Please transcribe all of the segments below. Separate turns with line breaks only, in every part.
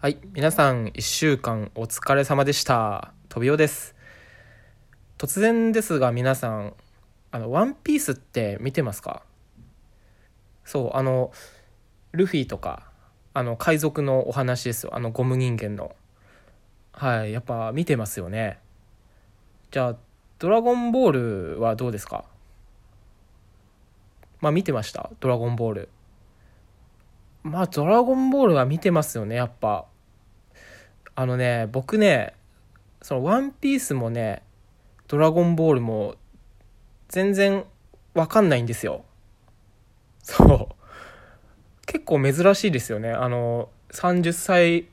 はい、皆さん1週間お疲れ様でした。飛びおです。突然ですが皆さん、あの、ワンピースって見てますか？そう、あの、ルフィとか、あの、海賊のお話ですよ。あの、ゴム人間の。はい、やっぱ見てますよね。じゃあ、ドラゴンボールはどうですか？まあ見てました？ドラゴンボール。まあ、ドラゴンボールは見てますよね、やっぱ。あのね、僕ね、その、ワンピースもね、ドラゴンボールも、全然わかんないんですよ。そう。結構珍しいですよね。あの、30歳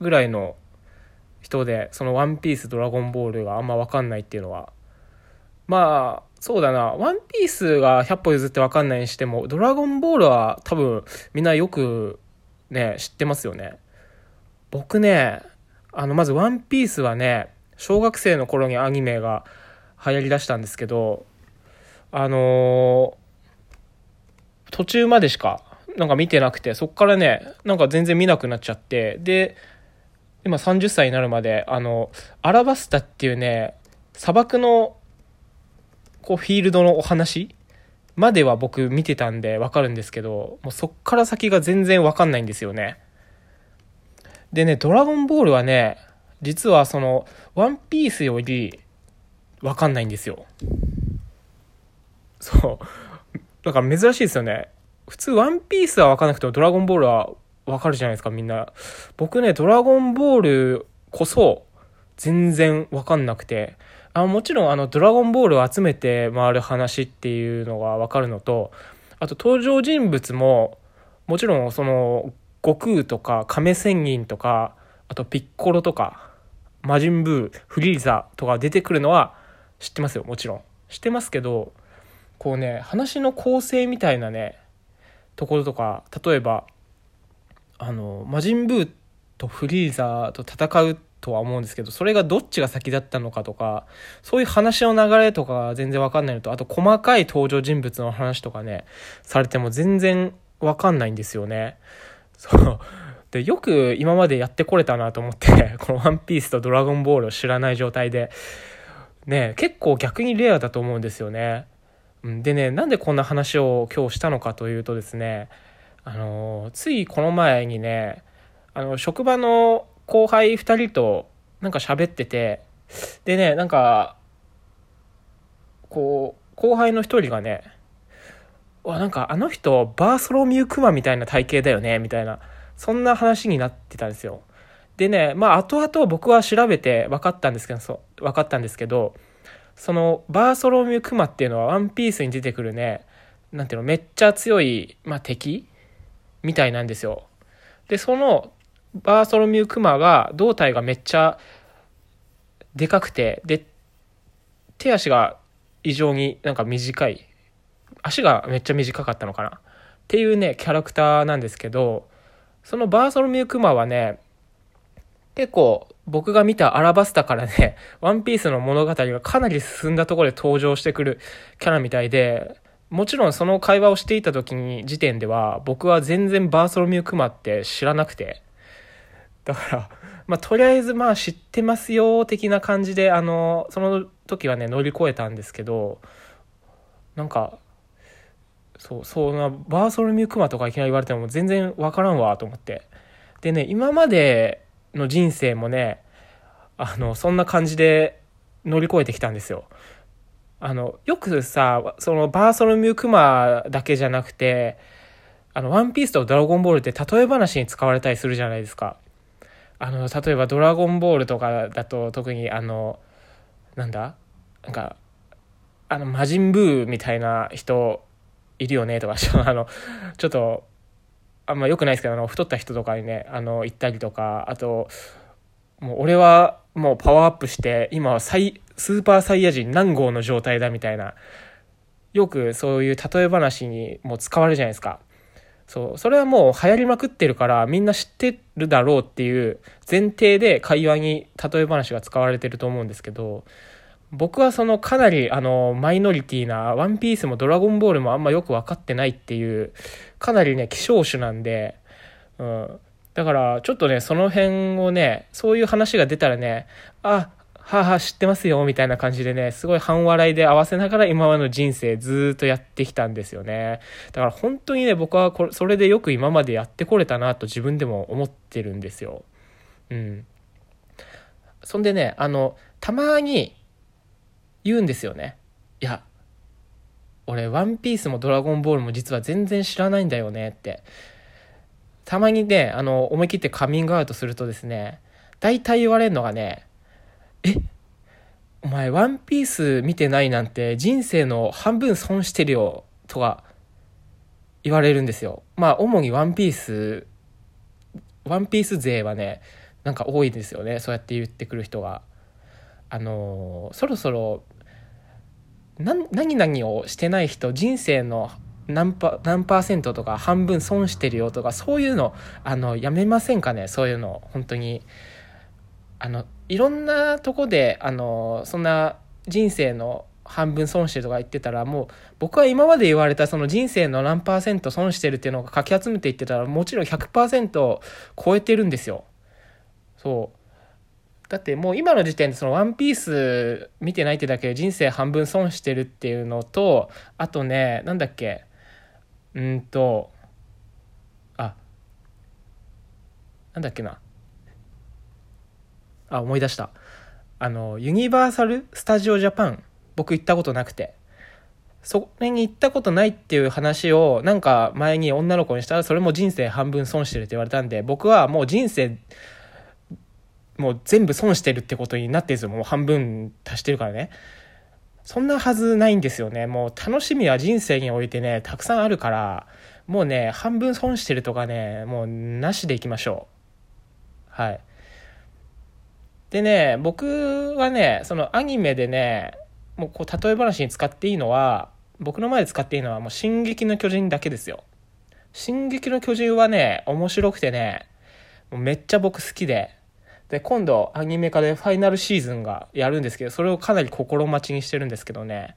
ぐらいの人で、そのワンピース、ドラゴンボールがあんまわかんないっていうのは。まあ、そうだな。ワンピースが100歩譲ってわかんないにしても、ドラゴンボールは多分みんなよくね、知ってますよね。僕ね、あの、まずワンピースはね、小学生の頃にアニメが流行りだしたんですけど、あのー途中までしかなんか見てなくて、そっからね、なんか全然見なくなっちゃって、で、今30歳になるまで、あの、アラバスタっていうね、砂漠のこうフィールドのお話までは僕見てたんでわかるんですけど、もうそっから先が全然わかんないんですよね。でね、ドラゴンボールはね、実はその、ワンピースよりわかんないんですよ。そう。だから珍しいですよね。普通ワンピースはわかんなくてもドラゴンボールはわかるじゃないですか、みんな。僕ね、ドラゴンボールこそ全然わかんなくて、あもちろんあのドラゴンボールを集めて回る話っていうのがわかるのとあと登場人物ももちろんその悟空とか亀仙人とかあとピッコロとか魔人ブーフリーザとか出てくるのは知ってますよもちろん。知ってますけどこうね話の構成みたいなねところとか例えばあの魔人ブーとフリーザーと戦うとは思うんですけど、それがどっちが先だったのかとか、そういう話の流れとか全然わかんないのと、あと細かい登場人物の話とかね、されても全然わかんないんですよね。そう。で、よく今までやってこれたなと思って、このワンピースとドラゴンボールを知らない状態で、ね、結構逆にレアだと思うんですよね。でね、なんでこんな話を今日したのかというとですね、あの、ついこの前にね、あの、職場の後輩2人となんか喋っててでねなんかこう後輩の1人がねわなんかあの人バーソロミュークマみたいな体型だよねみたいなそんな話になってたんですよ。でねまあ後々僕は調べて分かったんですけどそ分かったんですけどそのバーソロミュークマっていうのはワンピースに出てくるねなんていうのめっちゃ強い、まあ、敵みたいなんですよ。でそのバーソロミュークマが胴体がめっちゃでかくてで手足が異常になんか短い。足がめっちゃ短かったのかな。っていうねキャラクターなんですけどそのバーソロミュークマはね結構僕が見たアラバスタからね ワンピースの物語がかなり進んだところで登場してくるキャラみたいでもちろんその会話をしていた時に時点では僕は全然バーソロミュークマって知らなくて。だから、まあ、とりあえずまあ知ってますよ的な感じであのその時はね乗り越えたんですけどなんかそうそうなバーソロミュークマとかいきなり言われても全然わからんわと思って。でね今までの人生もねあのそんな感じで乗り越えてきたんですよ。あのよくさそのバーソロミュークマだけじゃなくてあのワンピースとドラゴンボールって例え話に使われたりするじゃないですか。あの例えば「ドラゴンボール」とかだと特にあのなんだ？なんかあの魔人ブーみたいな人いるよねとか あのちょっとあんま良くないですけどあの太った人とかにねあの行ったりとかあともう俺はもうパワーアップして今はサイスーパーサイヤ人何号の状態だみたいなよくそういう例え話にも使われるじゃないですか。そう、それはもう流行りまくってるからみんな知ってるだろうっていう前提で会話に例え話が使われてると思うんですけど、僕はそのかなりあのマイノリティなワンピースもドラゴンボールもあんまよく分かってないっていうかなりね希少種なんで、うん、だからちょっとねその辺をねそういう話が出たらねあはあはあ知ってますよみたいな感じでねすごい半笑いで合わせながら今までの人生ずっとやってきたんですよね。だから本当にね僕はこれそれでよく今までやってこれたなと自分でも思ってるんですよ。うん。そんでねあのたまに言うんですよね。いや俺ワンピースもドラゴンボールも実は全然知らないんだよねって。たまにねあの思い切ってカミングアウトするとですね大体言われるのがねえお前ワンピース見てないなんて人生の半分損してるよとか言われるんですよ。まあ主にワンピースワンピース勢はねなんか多いですよね。そうやって言ってくる人が。あのそろそろ何々をしてない人人生の何パ何パーセントとか半分損してるよとかそういうのあのやめませんかね？そういうの本当に。あのいろんなとこであのそんな人生の半分損してるとか言ってたらもう僕は今まで言われたその人生の何パーセント損してるっていうのをかき集めていってたらもちろん100%超えてるんですよ。そう。だってもう今の時点でそのワンピース見てないってだけで人生半分損してるっていうのとあとねなんだっけうんとあなんだっけな。あ思い出した。あのユニバーサル・スタジオ・ジャパン僕行ったことなくて。それに行ったことないっていう話をなんか前に女の子にしたらそれも人生半分損してるって言われたんで僕はもう人生もう全部損してるってことになってるんですよ。もう半分足してるからね。そんなはずないんですよね。もう楽しみは人生においてねたくさんあるからもうね半分損してるとかねもうなしでいきましょう。はい。でね、僕はね、そのアニメでね、もうこう例え話に使っていいのは、僕の前で使っていいのはもう進撃の巨人だけですよ。進撃の巨人はね、面白くてね、もうめっちゃ僕好きで、で、今度アニメ化でファイナルシーズンがやるんですけど、それをかなり心待ちにしてるんですけどね、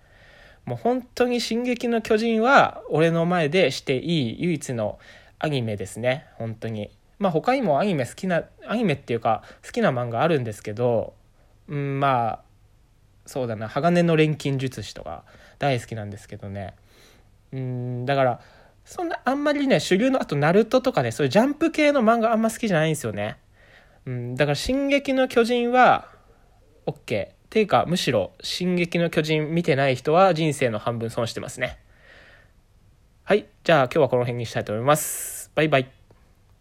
もう本当に進撃の巨人は俺の前でしていい唯一のアニメですね、本当に。まあ他にもアニメ好きなアニメっていうか好きな漫画あるんですけど、うん、まあそうだな鋼の錬金術師とか大好きなんですけどね。うんだからそんなあんまりね主流のあとナルトとかねそういうジャンプ系の漫画あんま好きじゃないんですよね。うんだから「進撃の巨人」は OK っていうかむしろ「進撃の巨人」見てない人は人生の半分損してますね。はいじゃあ今日はこの辺にしたいと思います。バイバイ。